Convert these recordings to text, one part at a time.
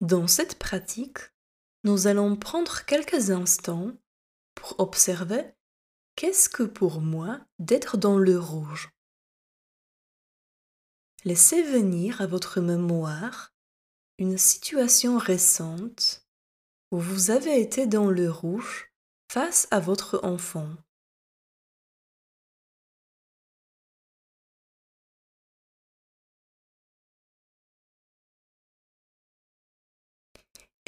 Dans cette pratique, nous allons prendre quelques instants pour observer qu'est-ce que pour moi d'être dans le rouge. Laissez venir à votre mémoire une situation récente où vous avez été dans le rouge face à votre enfant.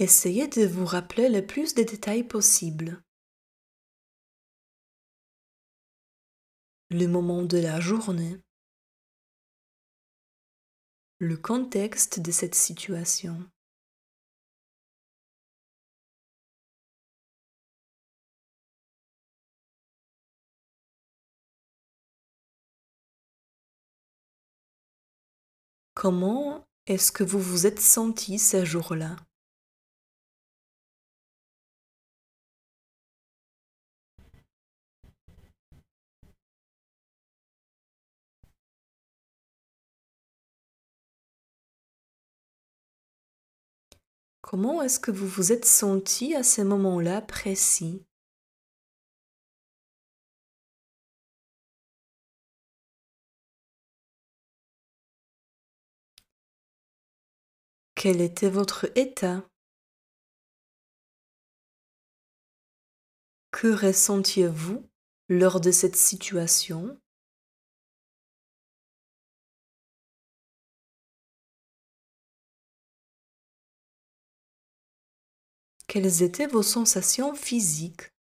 Essayez de vous rappeler le plus de détails possible. Le moment de la journée. Le contexte de cette situation. Comment est-ce que vous vous êtes senti ce jour-là Comment est-ce que vous vous êtes senti à ce moment-là précis? Quel était votre état? Que ressentiez-vous lors de cette situation? Quelles étaient vos sensations physiques?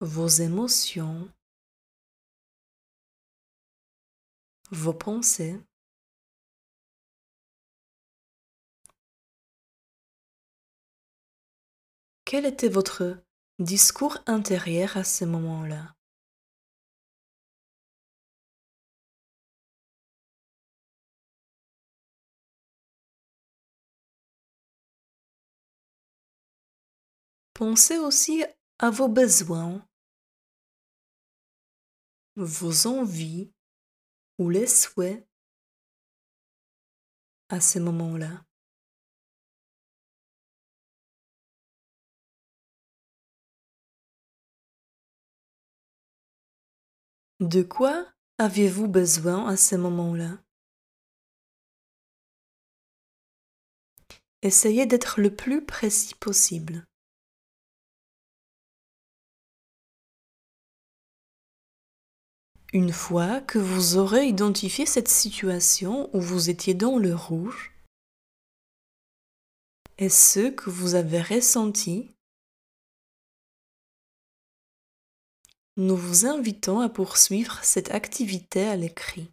Vos émotions? Vos pensées? Quel était votre discours intérieur à ce moment-là? Pensez aussi à vos besoins, vos envies ou les souhaits à ce moment-là. De quoi aviez-vous besoin à ce moment-là? Essayez d'être le plus précis possible. Une fois que vous aurez identifié cette situation où vous étiez dans le rouge et ce que vous avez ressenti, nous vous invitons à poursuivre cette activité à l'écrit.